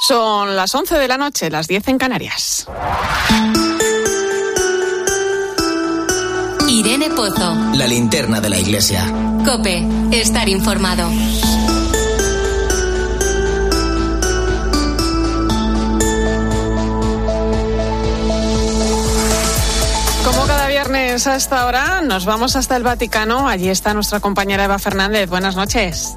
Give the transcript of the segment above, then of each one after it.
Son las 11 de la noche, las 10 en Canarias. Irene Pozo. La linterna de la iglesia. Cope, estar informado. Como cada viernes a esta hora, nos vamos hasta el Vaticano. Allí está nuestra compañera Eva Fernández. Buenas noches.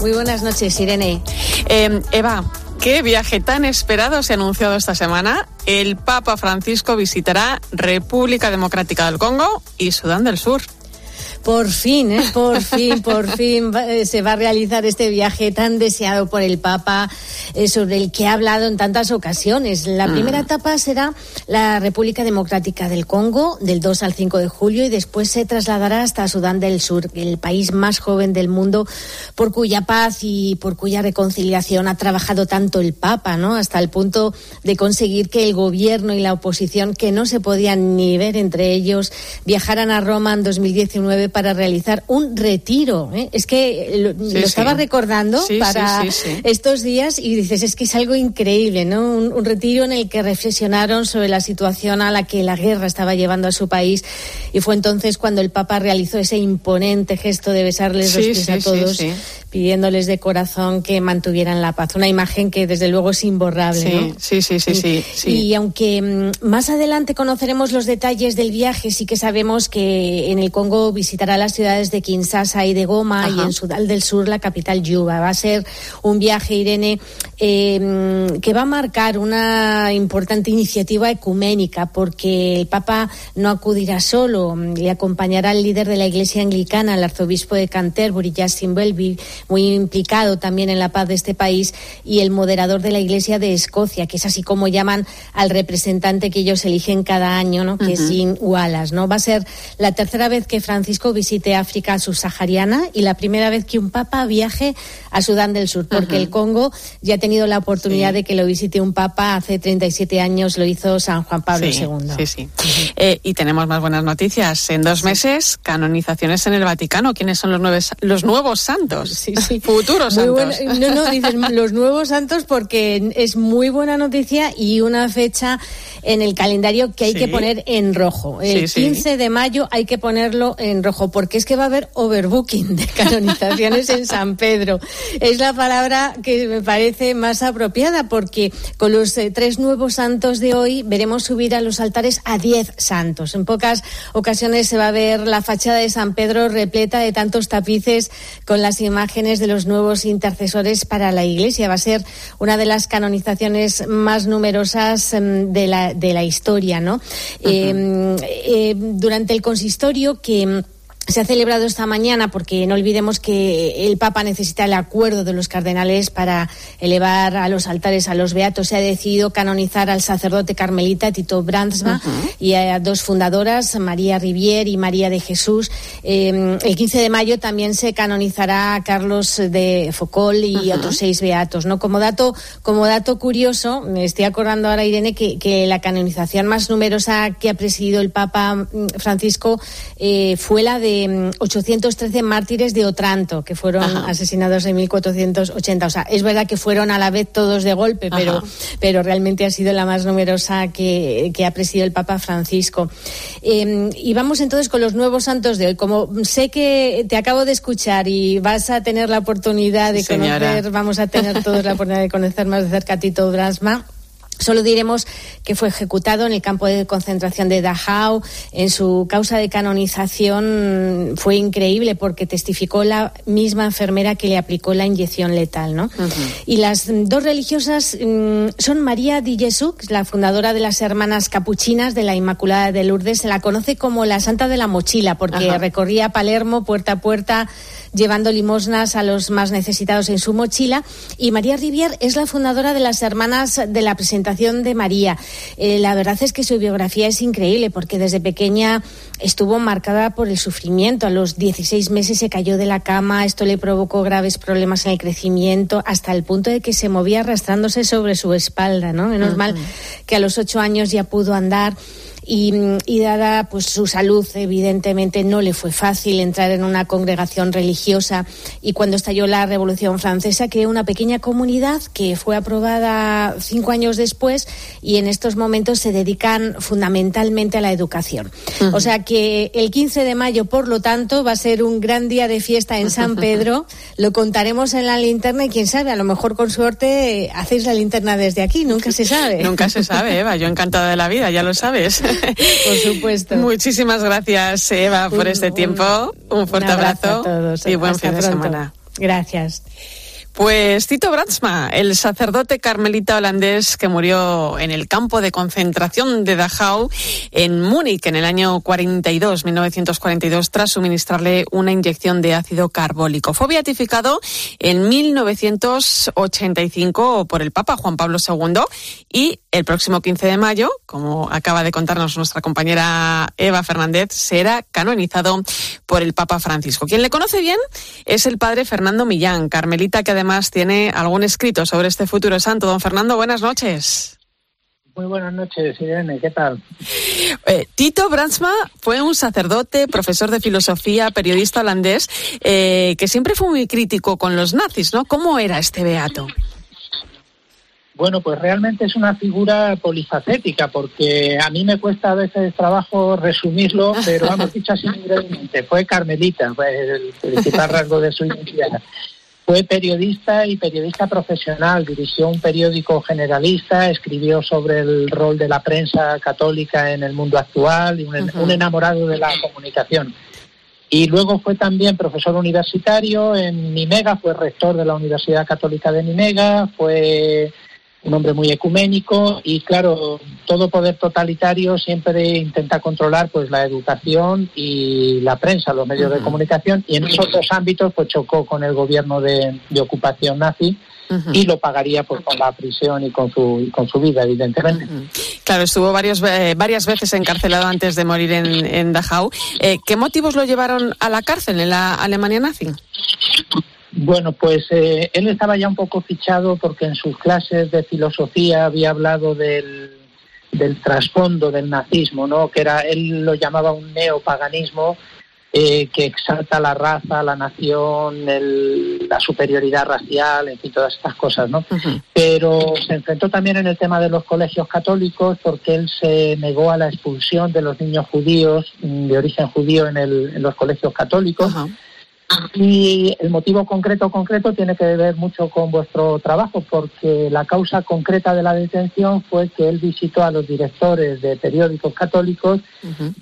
Muy buenas noches, Irene. Eh, Eva, ¿qué viaje tan esperado se ha anunciado esta semana? El Papa Francisco visitará República Democrática del Congo y Sudán del Sur. Por fin, ¿eh? por fin, por fin eh, se va a realizar este viaje tan deseado por el Papa, eh, sobre el que ha hablado en tantas ocasiones. La mm. primera etapa será la República Democrática del Congo, del 2 al 5 de julio, y después se trasladará hasta Sudán del Sur, el país más joven del mundo, por cuya paz y por cuya reconciliación ha trabajado tanto el Papa, ¿no? Hasta el punto de conseguir que el gobierno y la oposición, que no se podían ni ver entre ellos, viajaran a Roma en 2019 para realizar un retiro. ¿eh? Es que lo, estaba recordando para estos días y dices, es que es algo increíble, ¿no? Un, un, retiro en el que reflexionaron sobre la situación a la que la guerra estaba llevando a su país y fue entonces cuando el Papa realizó ese imponente gesto de besarles los pies a todos pidiéndoles de corazón que mantuvieran la paz. Una imagen que desde luego es imborrable. Sí, sí, sí, sí, sí, Y aunque mm, más adelante conoceremos los detalles del viaje, sí que sabemos que en el Congo visitará las ciudades de Kinshasa y de Goma y en Sudán del Sur la capital Yuba. Va a ser un viaje, Irene, eh, que va a marcar una importante iniciativa ecuménica porque el Papa no acudirá solo, le acompañará el líder de la Iglesia Anglicana, el arzobispo de Canterbury, Justin Welby, muy implicado también en la paz de este país, y el moderador de la Iglesia de Escocia, que es así como llaman al representante que ellos eligen cada año, ¿no? que es Jean Wallace. ¿no? Va a ser la tercera vez que Francisco visite África subsahariana y la primera vez que un papa viaje a Sudán del Sur, porque el Congo ya ha tenido la oportunidad de que lo visite un papa hace 37 años, lo hizo San Juan Pablo II. Sí, sí. Eh, y tenemos más buenas noticias. En dos meses, canonizaciones en el Vaticano. ¿Quiénes son los, los nuevos santos? Sí, sí. Futuros santos. no, no, dices los nuevos santos porque es muy buena noticia y una fecha en el calendario que hay que poner en rojo. El 15 de mayo hay que ponerlo en rojo porque es que va a haber overbooking de canonizaciones en San Pedro. Es la palabra que me parece más apropiada porque con los eh, tres nuevos santos de hoy veremos subir a los altares a 10 santos. En pocas ocasiones se va a ver la fachada de San Pedro repleta de tantos tapices con las imágenes de los nuevos intercesores para la Iglesia. Va a ser una de las canonizaciones más numerosas em, de la, de la historia, ¿no? Em, eh, durante el consistorio que se ha celebrado esta mañana porque no olvidemos que el Papa necesita el acuerdo de los cardenales para elevar a los altares a los beatos. Se ha decidido canonizar al sacerdote carmelita Tito Brandsma y a dos fundadoras, María Rivier y María de Jesús. Em, el 15 de mayo también se canonizará a Carlos de Focol y otros seis beatos. ¿no? Como, dato, como dato curioso, me estoy acordando ahora, Irene, que, que la canonización más numerosa que ha presidido el Papa mm, Francisco eh, fue la de 813 mártires de Otranto, que fueron asesinados en 1480. O sea, es verdad que fueron a la vez todos de golpe, pero, pero realmente ha sido la más numerosa que, ha presidido el Papa Francisco. Em, y vamos entonces con los nuevos santos de hoy. Como sé que te acabo de escuchar y vas a tener la oportunidad de conocer, vamos a tener todos la oportunidad de conocer más de cerca a Tito Brasma. Solo diremos que fue ejecutado en el campo de concentración de Dachau. En su causa de canonización fue increíble porque testificó la misma enfermera que le aplicó la inyección letal. ¿no? Y las dos religiosas mm, son María Di Jesús, la fundadora de las hermanas capuchinas de la Inmaculada de Lourdes. Se la conoce como la Santa de la Mochila porque recorría Palermo puerta a puerta llevando limosnas a los más necesitados en su mochila. Y María Rivier es la fundadora de las Hermanas de la Presentación de María. Eh, la verdad es que su biografía es increíble porque desde pequeña estuvo marcada por el sufrimiento. A los 16 meses se cayó de la cama, esto le provocó graves problemas en el crecimiento, hasta el punto de que se movía arrastrándose sobre su espalda, ¿no? Menos mal que a los ocho años ya pudo andar y, dada pues su salud, evidentemente no le fue fácil entrar en una congregación religiosa y cuando estalló la Revolución Francesa creó una pequeña comunidad que fue aprobada cinco años después y en estos momentos se dedican fundamentalmente a la educación. O sea que el 15 de mayo, por lo tanto, va a ser un gran día de fiesta en San Pedro. Lo contaremos en la linterna y quién sabe, a lo mejor con suerte hacéis la linterna desde aquí, nunca se sabe. Nunca se sabe, Eva. Yo encantada de la vida, ya lo sabes. Por supuesto. Muchísimas gracias, Eva, por este tiempo. Un fuerte abrazo, y buen fin de semana. Gracias. Pues Tito Bratsma, el sacerdote carmelita holandés que murió en el campo de concentración de Dachau en Múnich en el año 42, 1942, tras suministrarle una inyección de ácido carbólico. Fue beatificado en 1985 por el Papa Juan Pablo II y el próximo 15 de mayo, como acaba de contarnos nuestra compañera Eva Fernández, será canonizado por el Papa Francisco. Quien le conoce bien es el padre Fernando Millán, carmelita que además tiene algún escrito sobre este futuro santo. Don Fernando, buenas noches. Muy buenas noches, Irene, ¿qué tal? Eh, Tito Brandsma fue un sacerdote, profesor de filosofía, periodista holandés, eh, que siempre fue muy crítico con los nazis, ¿no? ¿Cómo era este beato? Bueno, pues realmente es una figura polifacética, porque a mí me cuesta a veces trabajo resumirlo, pero hemos dicho así brevemente. Fue carmelita, fue el principal rasgo de su identidad. Fue periodista y periodista profesional, dirigió un periódico generalista, escribió sobre el rol de la prensa católica en el mundo actual y un, enamorado de la comunicación. Y luego fue también profesor universitario en Nimega, fue rector de la Universidad Católica de Nimega, fue un hombre muy ecuménico y claro, todo poder totalitario siempre intenta controlar pues la educación y la prensa, los medios de comunicación y en esos dos ámbitos pues chocó con el gobierno de, ocupación nazi y lo pagaría pues con la prisión y con su con su vida evidentemente. Claro, estuvo varios, eh, varias veces encarcelado antes de morir en, en Dachau. Eh, ¿Qué motivos lo llevaron a la cárcel en la Alemania nazi? Bueno, pues eh, él estaba ya un poco fichado porque en sus clases de filosofía había hablado del, trasfondo del nazismo, ¿no? Que era, él lo llamaba un neopaganismo eh, que exalta la raza, la nación, la superioridad racial, en fin, todas estas cosas, ¿no? Pero se enfrentó también en el tema de los colegios católicos porque él se negó a la expulsión de los niños judíos mm, de origen judío en, en los colegios católicos. Y el motivo concreto concreto tiene que ver mucho con vuestro trabajo, porque la causa concreta de la detención fue que él visitó a los directores de periódicos católicos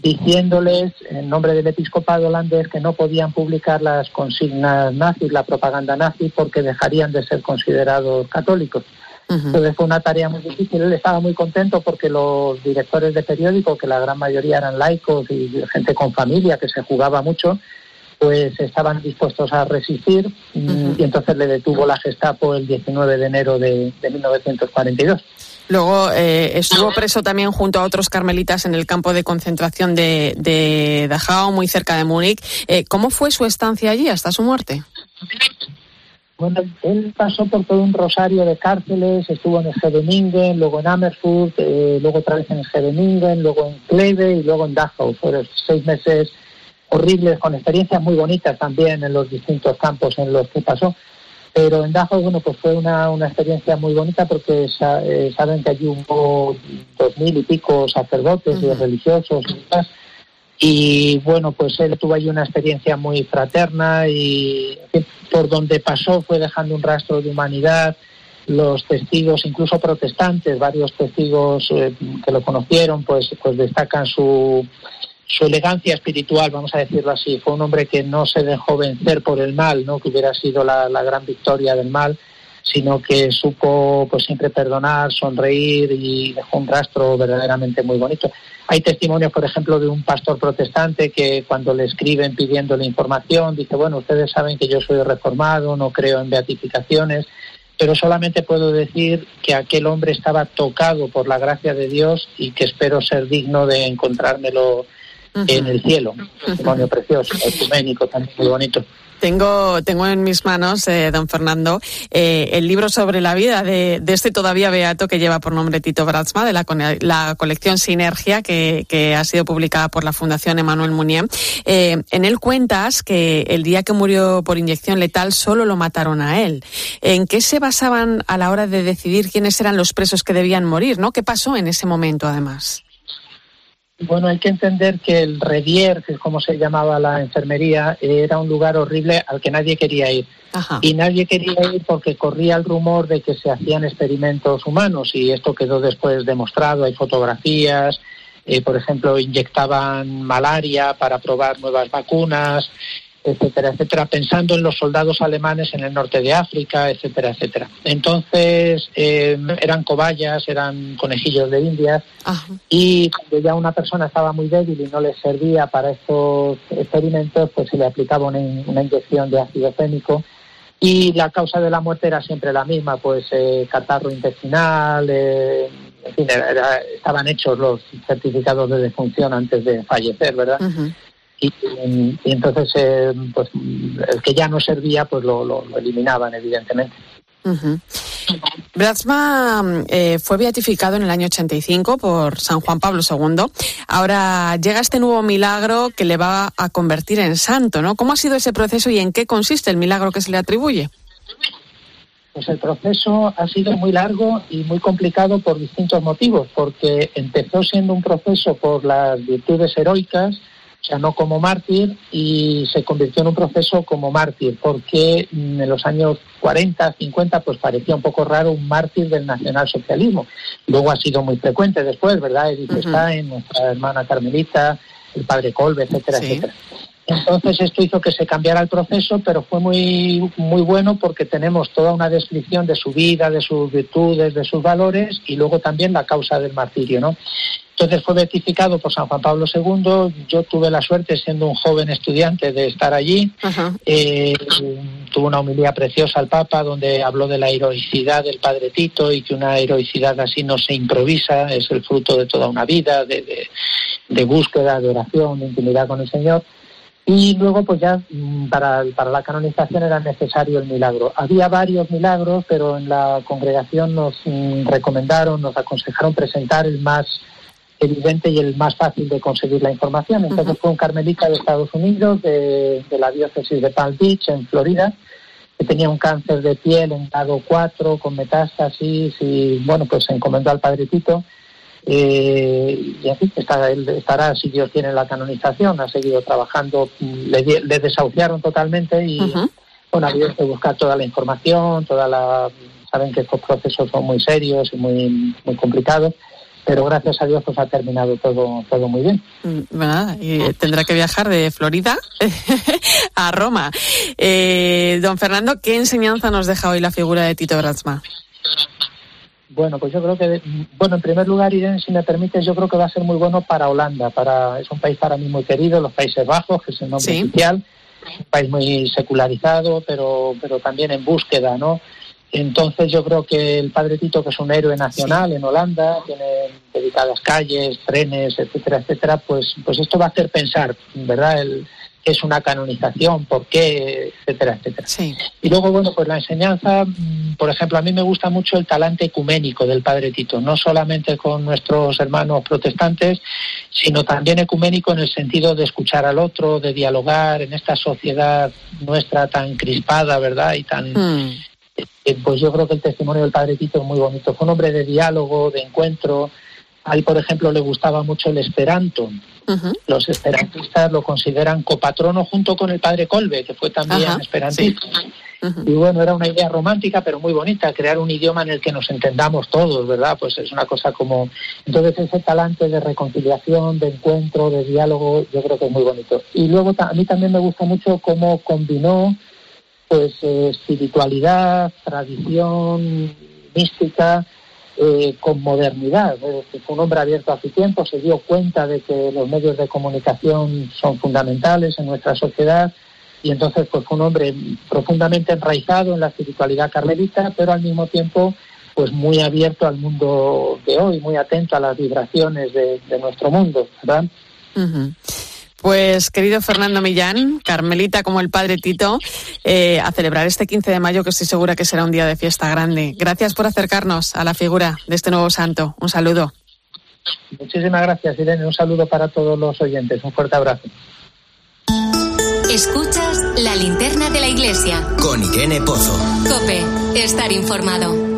diciéndoles, en nombre del episcopado holandés, que no podían publicar las consignas nazis, la propaganda nazi, porque dejarían de ser considerados católicos. Entonces fue una tarea muy difícil. Él estaba muy contento porque los directores de periódicos, que la gran mayoría eran laicos y gente con familia, que se jugaba mucho, pues estaban dispuestos a resistir y entonces le detuvo la Gestapo el 19 de enero de, 1942. Luego eh, estuvo preso también junto a otros carmelitas en el campo de concentración de, de Dachau, muy cerca de Múnich. Eh, ¿Cómo fue su estancia allí hasta su muerte? Bueno, él pasó por todo un rosario de cárceles, estuvo en Scheveningen, luego en Amersfoort, eh, luego otra vez en Scheveningen, luego en Kleve y luego en Dachau. Fueron seis meses horribles, con experiencias muy bonitas también en los distintos campos en los que pasó. Pero en Dachau, bueno, pues fue una, una experiencia muy bonita porque eh, saben que allí hubo dos mil y pico sacerdotes y religiosos y demás. Y bueno, pues él tuvo allí una experiencia muy fraterna y por donde pasó fue dejando un rastro de humanidad. Los testigos, incluso protestantes, varios testigos eh, que lo conocieron, pues, pues destacan su, su elegancia espiritual, vamos a decirlo así. Fue un hombre que no se dejó vencer por el mal, no que hubiera sido la, gran victoria del mal, sino que supo pues siempre perdonar, sonreír y dejó un rastro verdaderamente muy bonito. Hay testimonios, por ejemplo, de un pastor protestante que cuando le escriben pidiéndole información dice, bueno, ustedes saben que yo soy reformado, no creo en beatificaciones, pero solamente puedo decir que aquel hombre estaba tocado por la gracia de Dios y que espero ser digno de encontrármelo en el cielo. Un testimonio precioso, ecuménico, también muy bonito. Tengo, tengo en mis manos, eh, don Fernando, eh, el libro sobre la vida de, este todavía beato que lleva por nombre Tito Bratzma, de la, la colección Sinergia, que, que, ha sido publicada por la Fundación Emanuel Munier. Eh, en él cuentas que el día que murió por inyección letal solo lo mataron a él. ¿En qué se basaban a la hora de decidir quiénes eran los presos que debían morir? ¿no? ¿Qué pasó en ese momento, además? Bueno, hay que entender que el Redier, que es como se llamaba la enfermería, era un lugar horrible al que nadie quería ir. Y nadie quería ir porque corría el rumor de que se hacían experimentos humanos y esto quedó después demostrado. Hay fotografías, eh, por ejemplo, inyectaban malaria para probar nuevas vacunas, etcétera, etcétera, pensando en los soldados alemanes en el norte de África, etcétera, etcétera. Entonces, eh, eran cobayas, eran conejillos de indias, y cuando ya una persona estaba muy débil y no le servía para estos experimentos, pues se le aplicaba una, inyección de ácido fénico y la causa de la muerte era siempre la misma, pues eh, catarro intestinal, eh, en fin, estaban hechos los certificados de defunción antes de fallecer, ¿verdad? Y, entonces eh, pues el que ya no servía pues lo, eliminaban evidentemente. Uh fue beatificado en el año 85 por San Juan Pablo II. Ahora llega este nuevo milagro que le va a convertir en santo, ¿no? ¿Cómo ha sido ese proceso y en qué consiste el milagro que se le atribuye? Pues el proceso ha sido muy largo y muy complicado por distintos motivos, porque empezó siendo un proceso por las virtudes heroicas, sea, no como mártir, y se convirtió en un proceso como mártir, porque en los años 40, 50, pues parecía un poco raro un mártir del nacionalsocialismo. Luego ha sido muy frecuente después, ¿verdad? Edith Stein, nuestra hermana Carmelita, el padre Colbe, etcétera, etcétera. Entonces esto hizo que se cambiara el proceso, pero fue muy muy bueno porque tenemos toda una descripción de su vida, de sus virtudes, de sus valores y luego también la causa del martirio, ¿no? Entonces fue beatificado por San Juan Pablo II. Yo tuve la suerte, siendo un joven estudiante, de estar allí. Eh, tuvo una humildad preciosa al Papa, donde habló de la heroicidad del Padre Tito y que una heroicidad así no se improvisa, es el fruto de toda una vida, de, de búsqueda, de oración, de intimidad con el Señor. Y luego, pues ya mm, para, para la canonización era necesario el milagro. Había varios milagros, pero en la congregación nos mm, recomendaron, nos aconsejaron presentar el más evidente y el más fácil de conseguir la información. Entonces fue un carmelita de Estados Unidos, de, la diócesis de Palm Beach, en Florida, que tenía un cáncer de piel en grado 4 con metástasis y, bueno, pues se encomendó al Padre Tito. Eh, y así está, él estará, si Dios tiene la canonización, ha seguido trabajando, le, le desahuciaron totalmente y, bueno, había que buscar toda la información, toda la... Saben que estos procesos son muy serios y muy, muy complicados pero gracias a Dios pues ha terminado todo todo muy bien. Mm, y tendrá que viajar de Florida a Roma. Eh, don Fernando, ¿qué enseñanza nos deja hoy la figura de Tito Bratzma? Bueno, pues yo creo que, bueno, en primer lugar, Irene, si me permites, yo creo que va a ser muy bueno para Holanda. Para, es un país para mí muy querido, los Países Bajos, que es el nombre oficial, un país muy secularizado, pero, pero también en búsqueda, ¿no? Entonces yo creo que el Padre Tito, que es un héroe nacional en Holanda, tiene dedicadas calles, trenes, etcétera, etcétera, pues, pues esto va a hacer pensar, ¿verdad? El, es una canonización, por qué, etcétera, etcétera. Y luego, bueno, pues la enseñanza, mm, por ejemplo, a mí me gusta mucho el talante ecuménico del Padre Tito, no solamente con nuestros hermanos protestantes, sino también ecuménico en el sentido de escuchar al otro, de dialogar en esta sociedad nuestra tan crispada, ¿verdad? Y tan... Mm. Eh, pues yo creo que el testimonio del Padre Tito es muy bonito. Fue un hombre de diálogo, de encuentro. A él, por ejemplo, le gustaba mucho el esperanto. Los esperantistas lo consideran copatrono junto con el padre Colbe, que fue también esperantista. Y bueno, era una idea romántica, pero muy bonita, crear un idioma en el que nos entendamos todos, ¿verdad? Pues es una cosa como... Entonces ese talante de reconciliación, de encuentro, de diálogo, yo creo que es muy bonito. Y luego a mí también me gusta mucho cómo combinó pues eh, espiritualidad, tradición mística eh, con modernidad. fue un hombre abierto a su tiempo, se dio cuenta de que los medios de comunicación son fundamentales en nuestra sociedad y entonces pues fue un hombre profundamente enraizado en la espiritualidad carmelita, pero al mismo tiempo pues muy abierto al mundo de hoy, muy atento a las vibraciones de, nuestro mundo, ¿verdad? Pues querido Fernando Millán, Carmelita como el padre Tito, eh, a celebrar este 15 de mayo que estoy segura que será un día de fiesta grande. Gracias por acercarnos a la figura de este nuevo santo. Un saludo. Muchísimas gracias, Irene. Un saludo para todos los oyentes. Un fuerte abrazo. Escuchas la linterna de la iglesia. Con Irene Pozo. Cope, estar informado.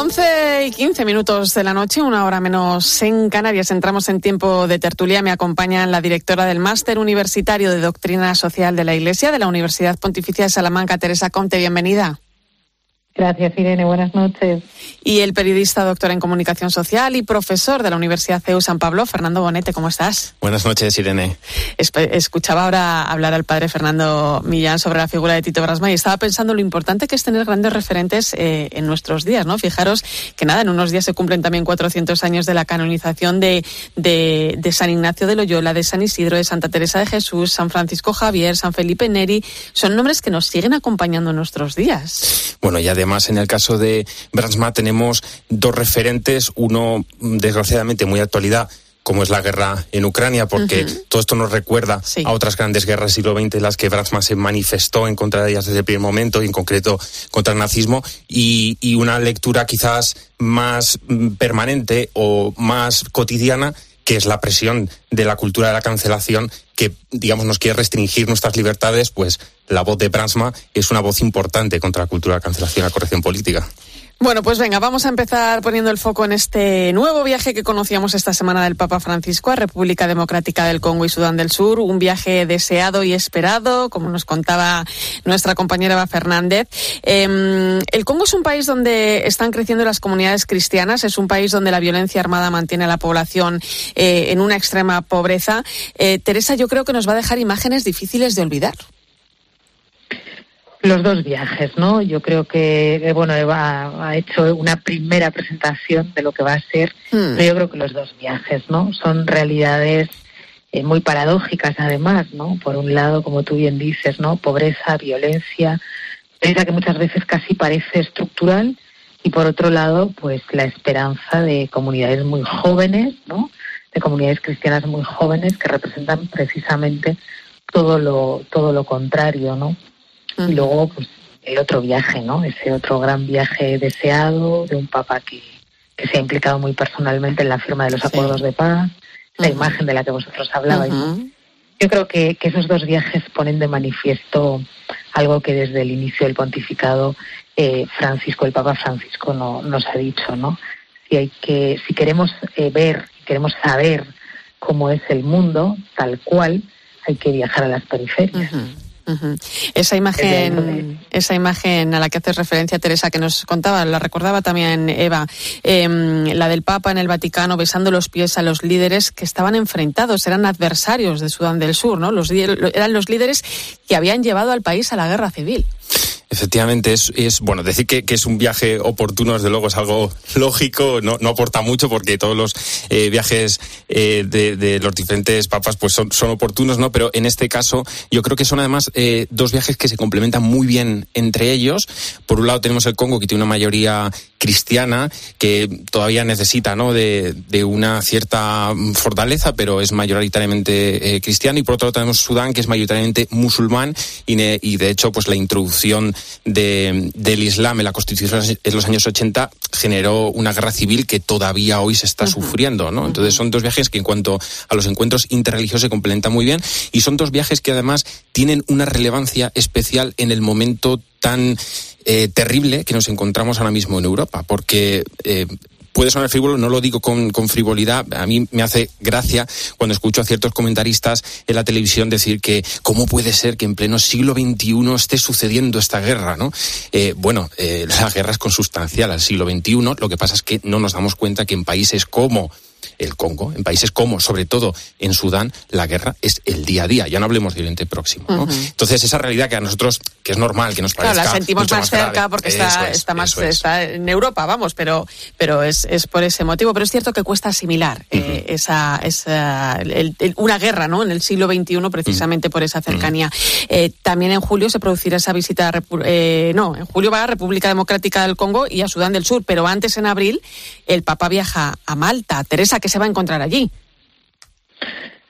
11 y 15 minutos de la noche, una hora menos en Canarias. Entramos en tiempo de tertulia. Me acompañan la directora del Máster Universitario de Doctrina Social de la Iglesia de la Universidad Pontificia de Salamanca, Teresa Conte. Bienvenida. Gracias, Irene. Buenas noches. Y el periodista, doctor en comunicación social y profesor de la Universidad CEU San Pablo, Fernando Bonete. ¿Cómo estás? Buenas noches, Irene. Escuchaba ahora hablar al padre Fernando Millán sobre la figura de Tito Brasma y estaba pensando lo importante que es tener grandes referentes eh, en nuestros días, ¿no? Fijaros que nada, en unos días se cumplen también 400 años de la canonización de, de, de San Ignacio de Loyola, de San Isidro, de Santa Teresa de Jesús, San Francisco Javier, San Felipe Neri. Son nombres que nos siguen acompañando en nuestros días. Bueno, ya además en el caso de Bransma tenemos dos referentes, uno desgraciadamente muy actualidad, como es la guerra en Ucrania, porque todo esto nos recuerda a otras grandes guerras del siglo XX en las que Bransma se manifestó en contra de ellas desde el primer momento, y en concreto contra el nazismo, y, y una lectura quizás más mm, permanente o más cotidiana que es la presión de la cultura de la cancelación que, digamos, nos quiere restringir nuestras libertades, pues la voz de Bransma es una voz importante contra la cultura de la cancelación y la corrección política. Bueno, pues venga, vamos a empezar poniendo el foco en este nuevo viaje que conocíamos esta semana del Papa Francisco a República Democrática del Congo y Sudán del Sur, un viaje deseado y esperado, como nos contaba nuestra compañera Eva Fernández. Eh, el Congo es un país donde están creciendo las comunidades cristianas, es un país donde la violencia armada mantiene a la población eh, en una extrema pobreza. Eh, Teresa, yo creo que nos va a dejar imágenes difíciles de olvidar. Los dos viajes, ¿no? Yo creo que, eh, bueno, Eva ha hecho una primera presentación de lo que va a ser, hmm. pero yo creo que los dos viajes, ¿no? Son realidades eh, muy paradójicas además, ¿no? Por un lado, como tú bien dices, ¿no? Pobreza, violencia, pobreza que muchas veces casi parece estructural, y por otro lado, pues la esperanza de comunidades muy jóvenes, ¿no? De comunidades cristianas muy jóvenes que representan precisamente todo lo, todo lo contrario, ¿no? Y luego, pues, el otro viaje, ¿no? Ese otro gran viaje deseado de un papa que, se ha implicado muy personalmente en la firma de los acuerdos de paz, la imagen de la que vosotros hablabais. Yo creo que, esos dos viajes ponen de manifiesto algo que desde el inicio del pontificado eh, Francisco, el Papa Francisco, no, nos ha dicho, ¿no? Si hay que, si queremos eh, ver, queremos saber cómo es el mundo tal cual, hay que viajar a las periferias. Esa imagen, esa imagen a la que haces referencia, Teresa, que nos contaba, la recordaba también Eva, em, la del Papa en el Vaticano besando los pies a los líderes que estaban enfrentados, eran adversarios de Sudán del Sur, ¿no? Los, eran los líderes que habían llevado al país a la guerra civil. Efectivamente, es, es bueno, decir que, que, es un viaje oportuno, desde luego es algo lógico, no, no aporta mucho porque todos los eh, viajes eh, de, de, los diferentes papas pues son, son, oportunos, ¿no? Pero en este caso yo creo que son además eh, dos viajes que se complementan muy bien entre ellos. Por un lado tenemos el Congo, que tiene una mayoría cristiana que todavía necesita ¿no? de, de una cierta fortaleza, pero es mayoritariamente eh, cristiano. Y por otro lado tenemos Sudán, que es mayoritariamente musulmán y, y de hecho pues la introducción de, del Islam en la Constitución en los años 80 generó una guerra civil que todavía hoy se está sufriendo. ¿no? Entonces son dos viajes que en cuanto a los encuentros interreligiosos se complementan muy bien y son dos viajes que además tienen una relevancia especial en el momento tan eh, terrible que nos encontramos ahora mismo en Europa, porque eh, puede sonar frívolo, no lo digo con, con, frivolidad. A mí me hace gracia cuando escucho a ciertos comentaristas en la televisión decir que cómo puede ser que en pleno siglo XXI esté sucediendo esta guerra, ¿no? Eh, bueno, eh, la guerra es consustancial al siglo XXI. Lo que pasa es que no nos damos cuenta que en países como el Congo, en países como, sobre todo en Sudán, la guerra es el día a día. Ya no hablemos del Oriente Próximo. ¿no? Entonces, esa realidad que a nosotros, que es normal, que nos parezca. Claro, la sentimos más, cerca porque está, está más está en Europa, vamos, pero, pero es, es por ese motivo. Pero es cierto que cuesta asimilar eh, esa, esa una guerra ¿no? en el siglo XXI precisamente por esa cercanía. Eh, también en julio se producirá esa visita, eh, no, en julio va a República Democrática del Congo y a Sudán del Sur, pero antes en abril el Papa viaja a Malta. Teresa, ¿qué se va a encontrar allí?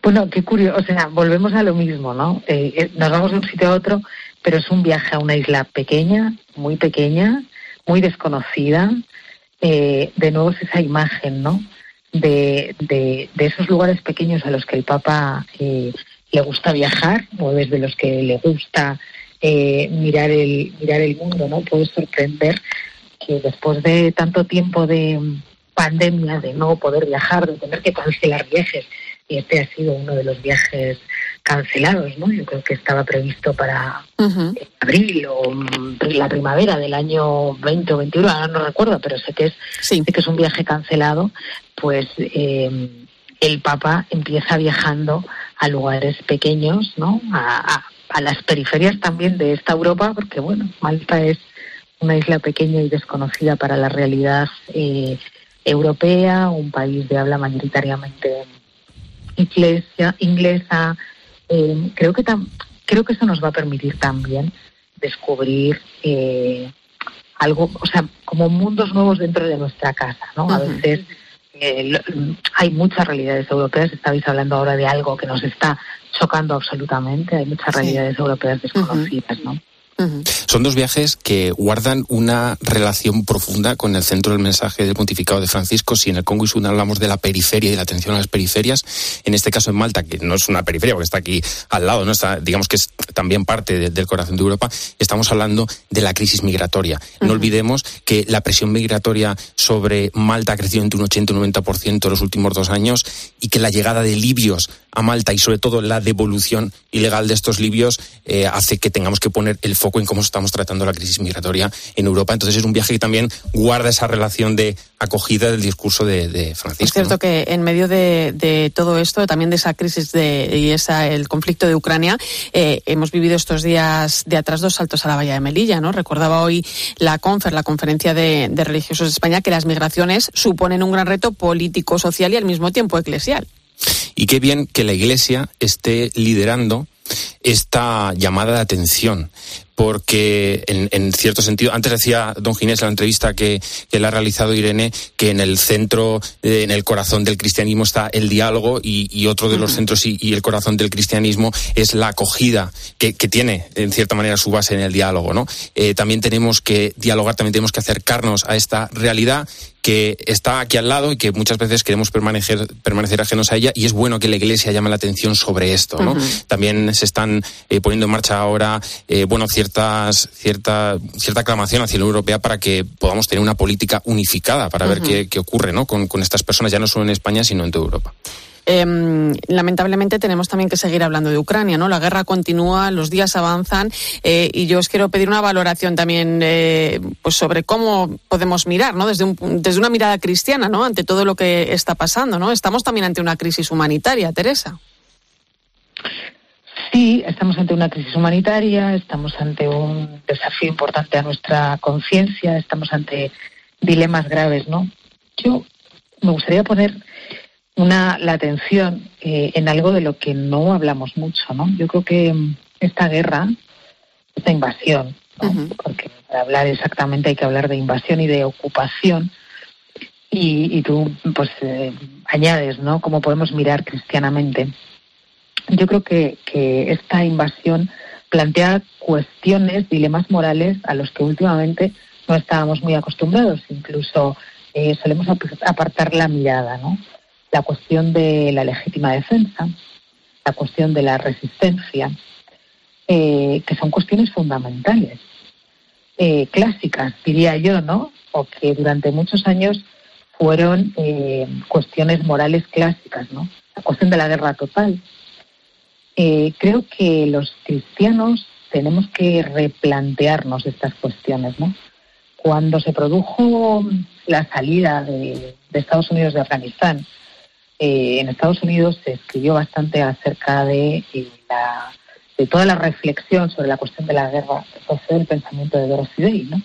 Bueno, qué curioso, o sea, volvemos a lo mismo, ¿no? Eh, eh, nos vamos de un sitio a otro, pero es un viaje a una isla pequeña, muy pequeña, muy desconocida. Eh, de nuevo es esa imagen, ¿no? De, esos lugares pequeños a los que el Papa le gusta viajar o desde los que le gusta mirar el mirar el mundo, ¿no? Puede sorprender que después de tanto tiempo de pandemia, de no poder viajar, de tener que cancelar viajes, y este ha sido uno de los viajes cancelados, ¿no? Yo creo que estaba previsto para abril o mm, la primavera del año 20 o 21, ahora no recuerdo, pero sé que es, sé que es un viaje cancelado, pues eh, el Papa empieza viajando a lugares pequeños, ¿no? A, las periferias también de esta Europa, porque bueno, Malta es una isla pequeña y desconocida para la realidad eh, europea, un país de habla mayoritariamente iglesia, inglesa. Eh, creo que creo que eso nos va a permitir también descubrir eh, algo, o sea, como mundos nuevos dentro de nuestra casa, ¿no? A veces eh, hay muchas realidades europeas. Estabais hablando ahora de algo que nos está chocando absolutamente. Hay muchas realidades europeas desconocidas, ¿no? Son dos viajes que guardan una relación profunda con el centro del mensaje del pontificado de Francisco. Si en el Congo y Sudán hablamos de la periferia y la atención a las periferias, en este caso en Malta, que no es una periferia porque está aquí al lado, no está, digamos que es también parte del corazón de Europa, estamos hablando de la crisis migratoria. No olvidemos que la presión migratoria sobre Malta ha crecido entre un 80 y un 90% en los últimos dos años y que la llegada de libios a Malta y sobre todo la devolución ilegal de estos libios eh, hace que tengamos que poner el foco en cómo estamos tratando la crisis migratoria en Europa. Entonces es un viaje que también guarda esa relación de acogida del discurso de, Francisco. Es cierto que en medio de, todo esto, también de esa crisis de, y esa, el conflicto de Ucrania, eh, hemos vivido estos días de atrás dos saltos a la valla de Melilla. ¿no? Recordaba hoy la CONFER, la Conferencia de, de Religiosos de España, que las migraciones suponen un gran reto político, social y al mismo tiempo eclesial. Y qué bien que la Iglesia esté liderando esta llamada de atención porque en, cierto sentido, antes decía don Ginés en la entrevista que, que le ha realizado Irene, que en el centro, eh, en el corazón del cristianismo está el diálogo y, otro de los centros y, el corazón del cristianismo es la acogida, que, tiene en cierta manera su base en el diálogo. ¿no? Eh, también tenemos que dialogar, también tenemos que acercarnos a esta realidad que está aquí al lado y que muchas veces queremos permanecer, permanecer ajenos a ella y es bueno que la Iglesia llame la atención sobre esto. ¿no? También se están eh, poniendo en marcha ahora bueno, ciertas cierta, cierta aclamación hacia la Unión Europea para que podamos tener una política unificada para ver qué, ocurre ¿no? con, estas personas, ya no solo en España, sino en toda Europa. Em, lamentablemente tenemos también que seguir hablando de Ucrania, ¿no? La guerra continúa, los días avanzan eh, y yo os quiero pedir una valoración también eh, pues sobre cómo podemos mirar, ¿no? Desde, desde una mirada cristiana, ¿no? Ante todo lo que está pasando, ¿no? Estamos también ante una crisis humanitaria, Teresa. Sí, estamos ante una crisis humanitaria, estamos ante un desafío importante a nuestra conciencia, estamos ante dilemas graves, ¿no? Yo me gustaría poner una, la atención eh, en algo de lo que no hablamos mucho, ¿no? Yo creo que esta guerra, esta invasión, porque para hablar exactamente hay que hablar de invasión y de ocupación, y, tú pues eh, añades, ¿no? Cómo podemos mirar cristianamente yo creo que, esta invasión plantea cuestiones, dilemas morales a los que últimamente no estábamos muy acostumbrados. Incluso eh, solemos apartar la mirada, ¿no? La cuestión de la legítima defensa, la cuestión de la resistencia, eh, que son cuestiones fundamentales, eh, clásicas, diría yo, ¿no? O que durante muchos años fueron cuestiones morales clásicas, ¿no? La cuestión de la guerra total, eh, creo que los cristianos tenemos que replantearnos estas cuestiones, ¿no? Cuando se produjo la salida de, Estados Unidos de Afganistán, eh, en Estados Unidos se escribió bastante acerca de, eh, de toda la reflexión sobre la cuestión de la guerra que el pensamiento de Dorothy Day, ¿no?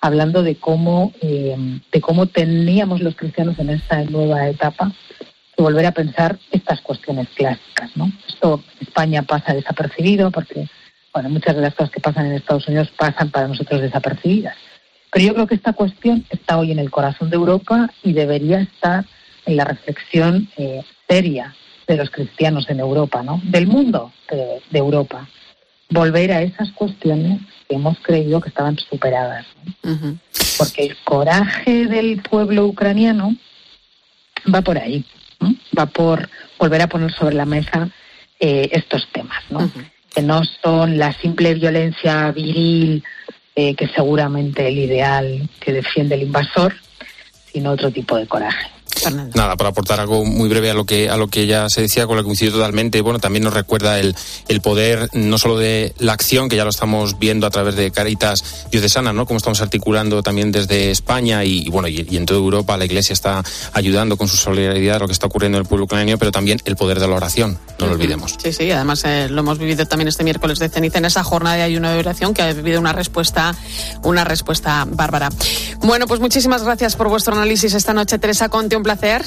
hablando de cómo, de cómo teníamos los cristianos en esta nueva etapa volver a pensar estas cuestiones clásicas. ¿no? Esto en España pasa desapercibido porque bueno, muchas de las cosas que pasan en Estados Unidos pasan para nosotros desapercibidas. Pero yo creo que esta cuestión está hoy en el corazón de Europa y debería estar en la reflexión eh, seria de los cristianos en Europa, ¿no? Del mundo de, Europa. Volver a esas cuestiones que hemos creído que estaban superadas. Porque el coraje del pueblo ucraniano va por ahí, va por volver a poner sobre la mesa eh, estos temas, ¿no? Que no son la simple violencia viril, eh, que seguramente el ideal que defiende el invasor, sino otro tipo de coraje. Nada, para aportar algo muy breve a lo que a lo que ya se decía, con lo que coincido totalmente. Bueno, también nos recuerda el, el poder no solo de la acción, que ya lo estamos viendo a través de Caritas Diocesana, ¿no? Como estamos articulando también desde España y, bueno, y, en toda Europa la Iglesia está ayudando con su solidaridad a lo que está ocurriendo en el pueblo ucraniano, pero también el poder de la oración, no lo olvidemos. Sí, sí, además eh, lo hemos vivido también este miércoles de ceniza en esa jornada de ayuno de oración que ha vivido una respuesta, una respuesta bárbara. Bueno, pues muchísimas gracias por vuestro análisis esta noche, Teresa Conte, un placer.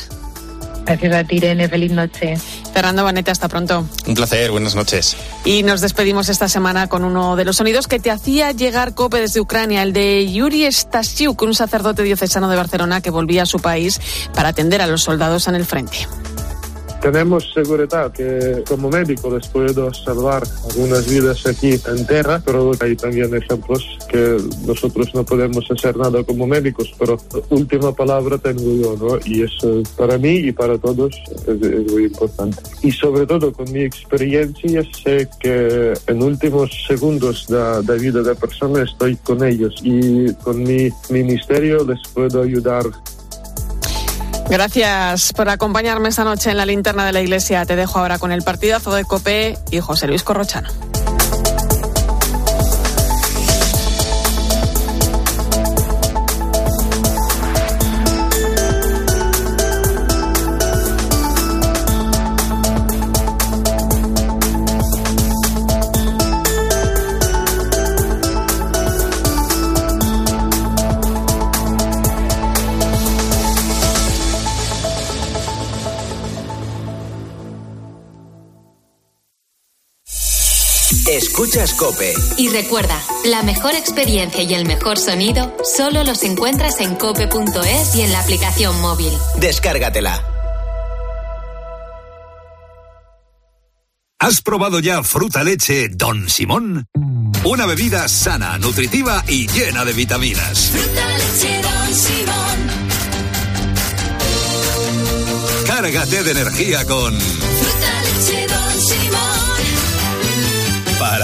Gracias a ti, Irene. Feliz noche. Fernando Banete, hasta pronto. Un placer, buenas noches. Y nos despedimos esta semana con uno de los sonidos que te hacía llegar COPE desde Ucrania, el de Yuri Stasiuk, un sacerdote diocesano de Barcelona que volvía a su país para atender a los soldados en el frente. Tenemos seguridad que como médico les puedo salvar algunas vidas aquí en tierra, pero hay también ejemplos que nosotros no podemos hacer nada como médicos, pero última palabra tengo yo, ¿no? Y eso para mí y para todos es, muy importante. Y sobre todo con mi experiencia sé que en últimos segundos de, de vida de persona estoy con ellos y con mi ministerio les puedo ayudar Gracias por acompañarme esta noche en la linterna de la iglesia. Te dejo ahora con el partidazo de Copé y José Luis Corrochano. Escuchas Cope. Y recuerda, la mejor experiencia y el mejor sonido solo los encuentras en cope.es y en la aplicación móvil. Descárgatela. ¿Has probado ya fruta leche Don Simón? Una bebida sana, nutritiva y llena de vitaminas. Fruta leche Don Simón. Cárgate de energía con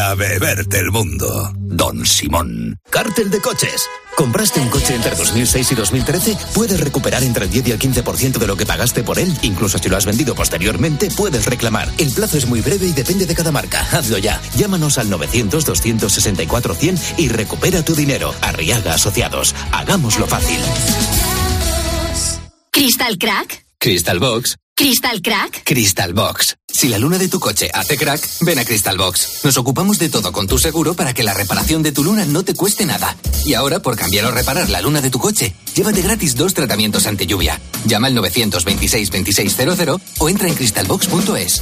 para beberte el mundo. Don Simón. Cártel de coches. ¿Compraste un coche entre 2006 y 2013? Puedes recuperar entre el 10 y el 15% de lo que pagaste por él. Incluso si lo has vendido posteriormente, puedes reclamar. El plazo es muy breve y depende de cada marca. Hazlo ya. Llámanos al 900-264-100 y recupera tu dinero. Arriaga Asociados. Hagámoslo fácil. ¿Crystal Crack? Crystal Box. ¿Crystal Crack? Crystal Box. Si la luna de tu coche hace crack, ven a Crystal Box. Nos ocupamos de todo con tu seguro para que la reparación de tu luna no te cueste nada. Y ahora, por cambiar o reparar la luna de tu coche, llévate gratis dos tratamientos ante lluvia. Llama al 926 2600 o entra en crystalbox.es.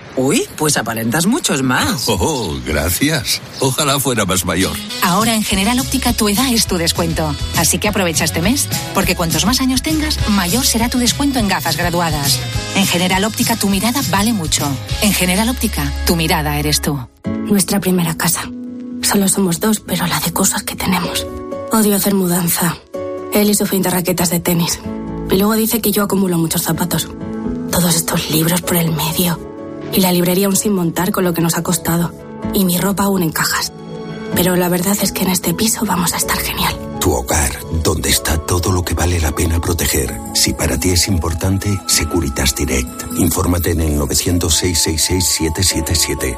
Uy, pues aparentas muchos más. Oh, gracias. Ojalá fuera más mayor. Ahora en General Óptica tu edad es tu descuento. Así que aprovecha este mes, porque cuantos más años tengas, mayor será tu descuento en gafas graduadas. En General Óptica tu mirada vale mucho. En General Óptica, tu mirada eres tú. Nuestra primera casa. Solo somos dos, pero la de cosas que tenemos. Odio hacer mudanza. Él y su fin de raquetas de tenis. Y luego dice que yo acumulo muchos zapatos. Todos estos libros por el medio y la librería aún sin montar con lo que nos ha costado. Y mi ropa aún en cajas. Pero la verdad es que en este piso vamos a estar genial. Tu hogar, donde está todo lo que vale la pena proteger. Si para ti es importante, Securitas Direct. Infórmate en el 900 777